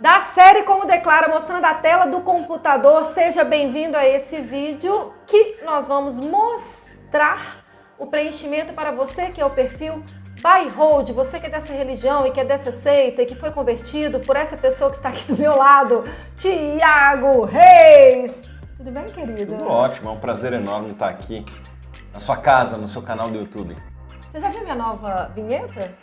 Da série Como Declara, mostrando a tela do computador, seja bem-vindo a esse vídeo que nós vamos mostrar o preenchimento para você que é o perfil By Hold, você que é dessa religião e que é dessa seita e que foi convertido por essa pessoa que está aqui do meu lado, Tiago Reis. Tudo bem, querido? Tudo ótimo, é um prazer enorme estar aqui na sua casa, no seu canal do YouTube. Você já viu minha nova vinheta?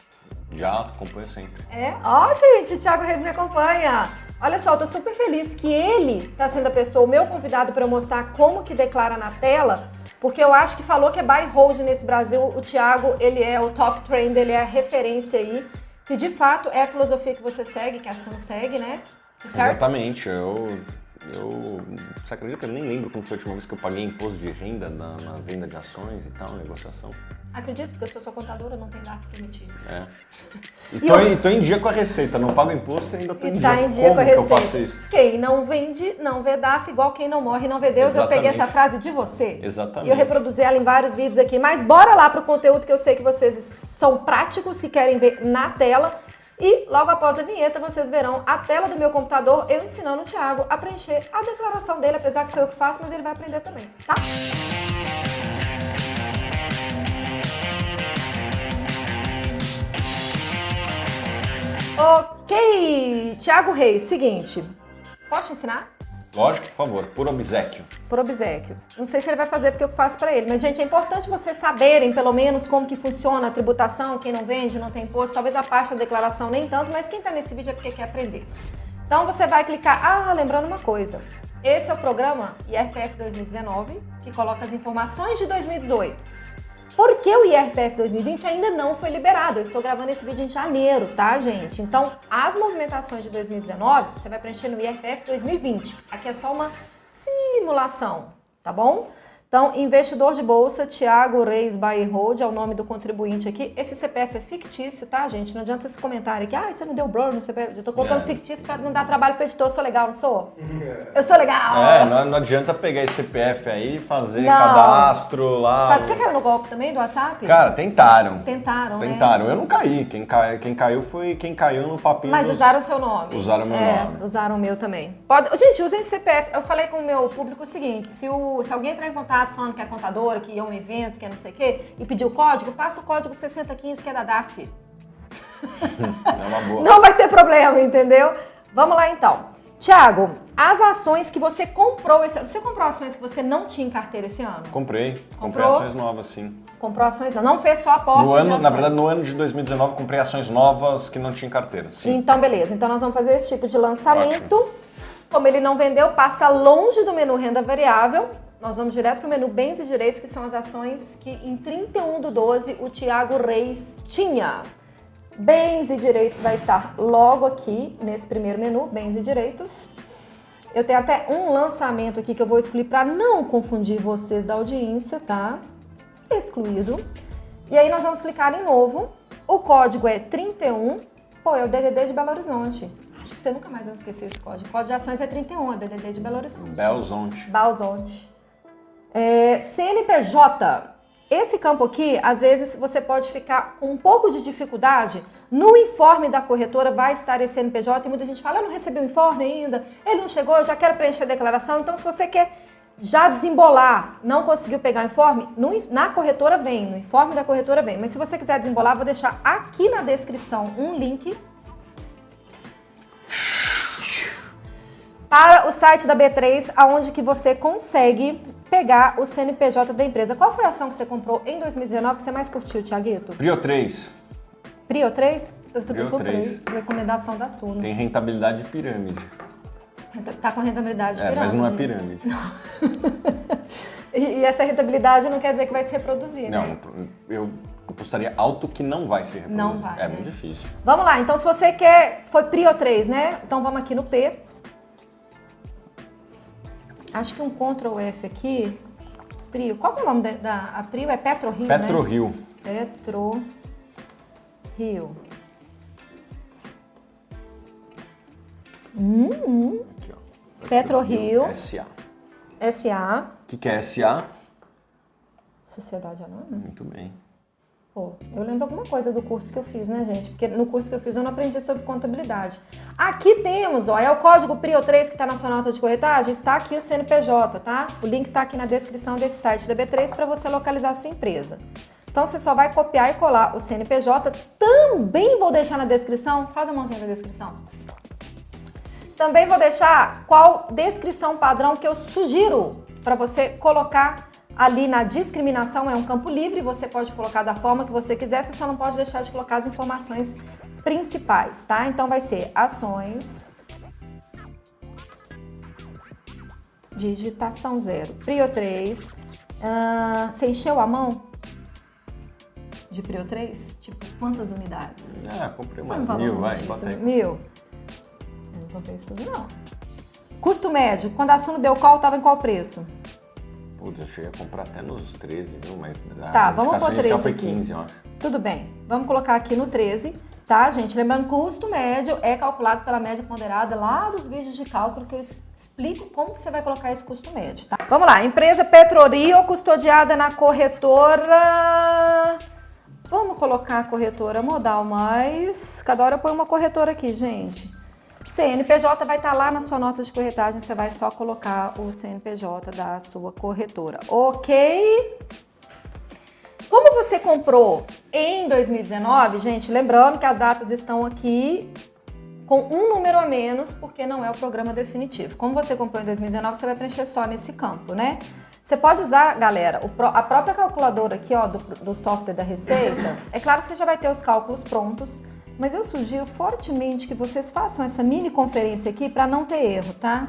Já acompanho sempre. É? Ó, gente, o Thiago Reis me acompanha. Olha só, eu tô super feliz que ele tá sendo a pessoa, o meu convidado para mostrar como que declara na tela, porque eu acho que falou que é buy hold nesse Brasil. O Thiago, ele é o top trend, ele é a referência aí, que de fato é a filosofia que você segue, que a Suno segue, né? Certo? Exatamente. Eu eu. Você acredita que eu nem lembro como foi a última vez que eu paguei imposto de renda na, na venda de ações e tal, negociação? Acredito, porque eu sou sua contadora, não tem dado permitido. É. E, tô, e tô em dia com a receita, não pago imposto e ainda tô em dia. Tá em dia como com a receita. eu faço isso? Quem não vende, não vê DAF, igual quem não morre, não vê Deus. Eu peguei Exatamente. essa frase de você. Exatamente. E eu reproduzi ela em vários vídeos aqui. Mas bora lá pro conteúdo que eu sei que vocês são práticos, que querem ver na tela. E logo após a vinheta, vocês verão a tela do meu computador, eu ensinando o Thiago a preencher a declaração dele, apesar que sou eu que faço, mas ele vai aprender também, tá? Ok, Thiago Reis, seguinte, posso te ensinar? Lógico, por favor, por obsequio. Por obsequio. Não sei se ele vai fazer porque eu faço para ele, mas gente, é importante vocês saberem pelo menos como que funciona a tributação, quem não vende, não tem imposto, talvez a parte da declaração nem tanto, mas quem está nesse vídeo é porque quer aprender. Então você vai clicar, ah, lembrando uma coisa, esse é o programa IRPF 2019, que coloca as informações de 2018. Porque o IRPF 2020 ainda não foi liberado. Eu estou gravando esse vídeo em janeiro, tá, gente? Então, as movimentações de 2019, você vai preencher no IRPF 2020. Aqui é só uma simulação, tá bom? Então, investidor de bolsa, Thiago Reis Buy Hold, é o nome do contribuinte aqui. Esse CPF é fictício, tá, gente? Não adianta vocês comentarem aqui, ah, você não deu blur no CPF. Eu tô colocando É. fictício pra não dar trabalho pro editor. Eu sou legal, não sou? Eu sou legal! É, não, não adianta pegar esse CPF aí e fazer Não. cadastro lá. Mas Você caiu no golpe também do WhatsApp? Cara, tentaram. Tentaram, né? Tentaram. Eu não caí. Quem, cai, quem caiu foi quem caiu no papinho. Mas dos- usaram o seu nome. Usaram meu é, nome. Usaram o meu também. Pode... Gente, usem CPF. Eu falei com o meu público o seguinte: se, o... se alguém entrar em contato falando que é contadora, que é um evento, que é não sei o quê, e pedir o código, passa o código 6015, que é da DARF. É uma boa. Não vai ter problema, entendeu? Vamos lá então. Tiago, as ações que você comprou esse ano. Você comprou ações que você não tinha em carteira esse ano? Comprei. Comprei Comprou? ações novas, sim. Comprou ações não? Não fez só aporte No de ano, na verdade, no ano de 2019, comprei ações novas que não tinha em carteira. Sim. Então, beleza. Então, nós vamos fazer esse tipo de lançamento. Como ele não vendeu, passa longe do menu renda variável. Nós vamos direto para o menu bens e direitos, que são as ações que em 31 do 12 o Tiago Reis tinha. Bens e direitos vai estar logo aqui nesse primeiro menu, bens e direitos. Eu tenho até um lançamento aqui que eu vou excluir para não confundir vocês da audiência, tá? Excluído. E aí nós vamos clicar em novo. O código é 31. Pô, é o DDD de Belo Horizonte. Acho que você nunca mais vai esquecer esse código. O código de ações é 31, é o DDD de Belo Horizonte. Belzonte. Balzonte. É, CNPJ. Esse campo aqui, às vezes, você pode ficar com um pouco de dificuldade. No informe da corretora vai estar esse CNPJ e muita gente fala, eu não recebi o informe ainda, ele não chegou, eu já quero preencher a declaração. Então, se você quer já desembolar, não conseguiu pegar o informe, no na corretora vem, no informe da corretora vem. Mas se você quiser desembolar, vou deixar aqui na descrição um link para o site da B3, aonde que você consegue pegar o CNPJ da empresa. Qual foi a ação que você comprou em 2019 que você mais curtiu, Tiaguito? Prio 3. Prio 3? Eu também Prio comprei. 3. Recomendação da Suno. Tem rentabilidade de pirâmide. Tá com rentabilidade É, mas não é pirâmide. E, e essa rentabilidade não quer dizer que vai se reproduzir, né? Não, eu apostaria alto que não vai ser reproduzido. Não vai, É né? muito difícil. Vamos lá, então se você quer. Foi Prio 3, né? Então vamos aqui no P. Acho que um Ctrl F aqui. Prio. Qual que é o nome da, da a Prio? É PetroRio, né? Petro Rio. Petro Rio. Aqui, ó. PetroRio. SA. SA. O que, que é SA? Sociedade Anônima. Muito bem. Pô, eu lembro alguma coisa do curso que eu fiz, né, gente? Porque no curso que eu fiz eu não aprendi sobre contabilidade. Aqui temos, ó, é o código PRIO3 que está na sua nota de corretagem, está aqui o CNPJ, tá? O link está aqui na descrição desse site da B3 para você localizar a sua empresa. Então você só vai copiar e colar o CNPJ. Também vou deixar na descrição, faz a mãozinha na descrição. Também vou deixar qual descrição padrão que eu sugiro para você colocar ali na discriminação, é um campo livre, você pode colocar da forma que você quiser, você só não pode deixar de colocar as informações principais, tá? Então vai ser ações, digitação zero, Prio 3, uh, você encheu a mão? de Prio 3? Tipo, quantas unidades? Ah, comprei umas mil, vai, bota aí. Mil? Eu não comprei isso tudo, não. Custo médio, quando a Suno deu qual, estava em qual preço? Putz, eu cheguei a comprar até nos 13, viu? Mas tá, vamos pôr 13 foi aqui. 15, eu acho. Tudo bem. Vamos colocar aqui no 13, tá, gente? Lembrando que o custo médio é calculado pela média ponderada lá dos vídeos de cálculo que eu explico como que você vai colocar esse custo médio, tá? Vamos lá. Empresa Petrorio custodiada na corretora Vamos colocar a corretora modal mais. Cada hora eu ponho uma corretora aqui, gente. CNPJ vai estar lá na sua nota de corretagem, você vai só colocar o CNPJ da sua corretora, ok? Como você comprou em 2019, gente, lembrando que as datas estão aqui com um número a menos, porque não é o programa definitivo. Como você comprou em 2019, você vai preencher só nesse campo, né? Você pode usar, galera, a própria calculadora aqui, ó, do, do software da Receita. É claro que você já vai ter os cálculos prontos, mas eu sugiro fortemente que vocês façam essa mini conferência aqui para não ter erro, tá?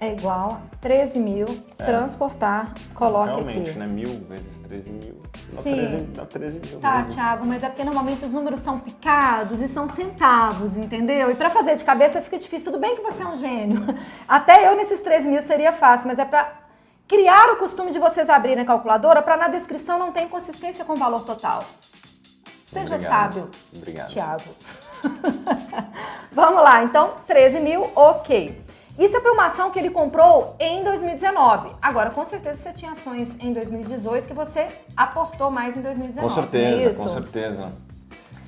É igual a 13 mil, é. transportar, coloque Realmente, aqui. Realmente, né? Mil vezes 13 mil. Dá Sim. 13, dá 13 mil. Tá, mesmo. Thiago, mas é porque normalmente os números são picados e são centavos, entendeu? E para fazer de cabeça fica difícil. Tudo bem que você é um gênio. Até eu nesses 13 mil seria fácil, mas é para Criar o costume de vocês abrirem a calculadora para na descrição não ter inconsistência com o valor total. Seja Obrigado. sábio, Obrigado. Tiago. Vamos lá, então, 13 mil, ok. Isso é para uma ação que ele comprou em 2019. Agora, com certeza você tinha ações em 2018 que você aportou mais em 2019. Com certeza, Isso. com certeza.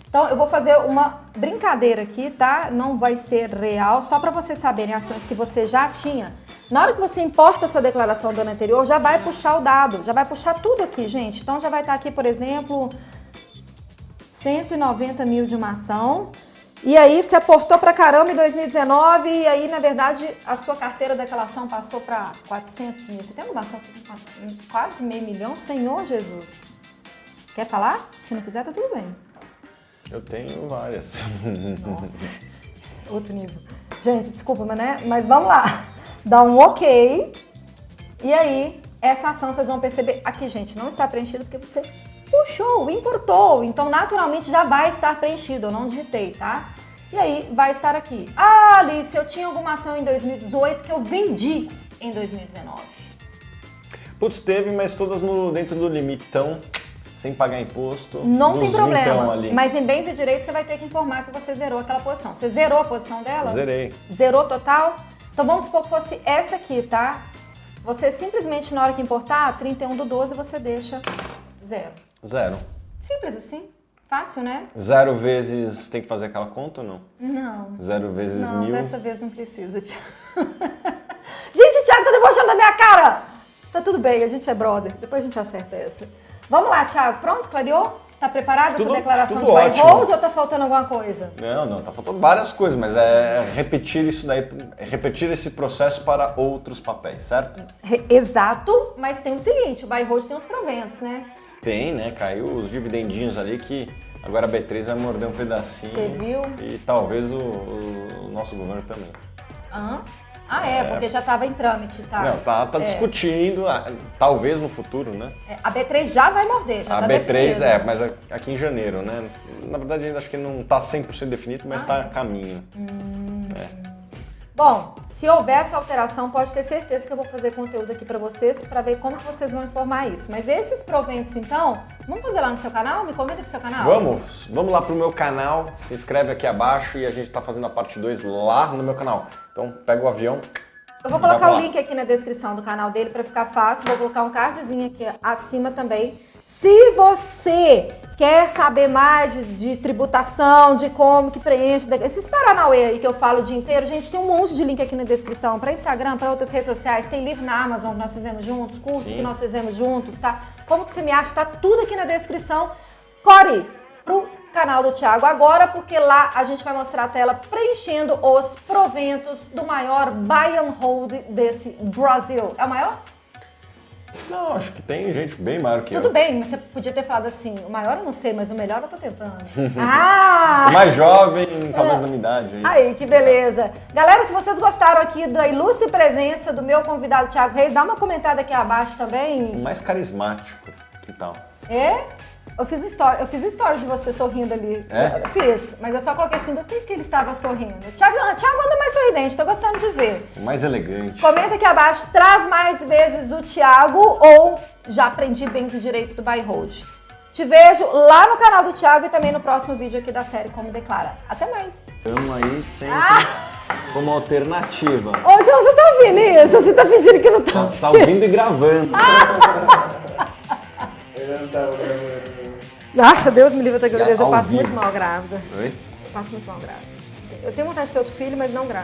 Então, eu vou fazer uma brincadeira aqui, tá? Não vai ser real, só para vocês saberem ações que você já tinha. Na hora que você importa a sua declaração do ano anterior, já vai puxar o dado, já vai puxar tudo aqui, gente. Então, já vai estar aqui, por exemplo, 190 mil de uma ação. E aí, você aportou para caramba em 2019 e aí, na verdade, a sua carteira daquela ação passou para 400 mil. Você tem alguma ação que você tem quase meio milhão? Senhor Jesus. Quer falar? Se não quiser, tá tudo bem. Eu tenho várias. Nossa. Outro nível. Gente, desculpa, mas, né? mas vamos lá. Dá um ok. E aí, essa ação vocês vão perceber. Aqui, gente, não está preenchido porque você puxou, importou. Então, naturalmente, já vai estar preenchido. Eu não digitei, tá? E aí, vai estar aqui. Ah, Alice, eu tinha alguma ação em 2018 que eu vendi em 2019. Putz, teve, mas todas no, dentro do limitão sem pagar imposto. Não tem problema. Mas em bens e direitos você vai ter que informar que você zerou aquela posição. Você zerou a posição dela? Zerei. Zerou total? Então vamos supor que fosse essa aqui, tá? Você simplesmente na hora que importar, 31 do 12, você deixa zero. Zero. Simples assim. Fácil, né? Zero vezes tem que fazer aquela conta ou não? Não. Zero vezes não, mil? dessa vez não precisa, Thiago. gente, o Thiago tá debochando da minha cara! Tá tudo bem, a gente é brother. Depois a gente acerta essa. Vamos lá, Thiago. Pronto? Clareou? Tá preparada essa declaração de buy hold ou tá faltando alguma coisa? Não, não, tá faltando várias coisas, mas é repetir isso daí, é repetir esse processo para outros papéis, certo? Exato, mas tem o seguinte, o buy hold tem os proventos, né? Tem, né? Caiu os dividendinhos ali que agora a B3 vai morder um pedacinho. Você viu? E talvez o, o nosso governo também. Aham. Ah, é, é, porque já estava em trâmite, tá? Não, tá, tá é. discutindo, ah, talvez no futuro, né? É, a B3 já vai morder, já A tá B3 definido. é, mas aqui em janeiro, né? Na verdade, ainda acho que não tá 100% definido, mas está ah, é? a caminho. Hum. É. Bom, se houver essa alteração, pode ter certeza que eu vou fazer conteúdo aqui para vocês para ver como que vocês vão informar isso. Mas esses proventos, então, vamos fazer lá no seu canal? Me convida pro seu canal? Vamos, vamos lá pro meu canal, se inscreve aqui abaixo e a gente tá fazendo a parte 2 lá no meu canal. Então pega o avião. Eu vou colocar o link aqui na descrição do canal dele para ficar fácil. Vou colocar um cardzinho aqui acima também Se você quer saber mais de, de tributação, de como que preenche, esses paranauê aí que eu falo o dia inteiro, gente, tem um monte de link aqui na descrição para Instagram, para outras redes sociais, tem livro na Amazon que nós fizemos juntos, curso Sim. que nós fizemos juntos, tá? Como que você me acha? Tá tudo aqui na descrição. Core pro canal do Thiago agora, porque lá a gente vai mostrar a tela preenchendo os proventos do maior buy and hold desse Brasil. É o maior? Não, acho que tem gente bem maior que Tudo eu. bem, você podia ter falado assim, o maior eu não sei, mas o melhor eu tô tentando. ah! O mais jovem, talvez da minha idade. Aí, aí que beleza. Galera, se vocês gostaram aqui da ilustre presença do meu convidado Thiago Reis, dá uma comentada aqui abaixo também. O mais carismático, que tal? É? Eu fiz um story, eu fiz um story de você sorrindo ali. É? Fiz, mas eu só coloquei assim, do que, que ele estava sorrindo. Tiago, Tiago anda mais sorridente, tô gostando de ver. Mais elegante. Comenta aqui abaixo, traz mais vezes o Tiago ou já aprendi bens e direitos do Buy Hold. Te vejo lá no canal do Thiago e também no próximo vídeo aqui da série Como Declara. Até mais. Tamo aí sempre ah! como alternativa. Ô, João, você tá ouvindo isso? Você tá pedindo que não tá Tá, tá ouvindo e gravando. Ah! Eu não tava gravando. Nossa, Deus me livre da gravidez. Eu passo muito mal grávida. Oi? Eu passo muito mal grávida. Eu tenho vontade de ter outro filho, mas não grávida.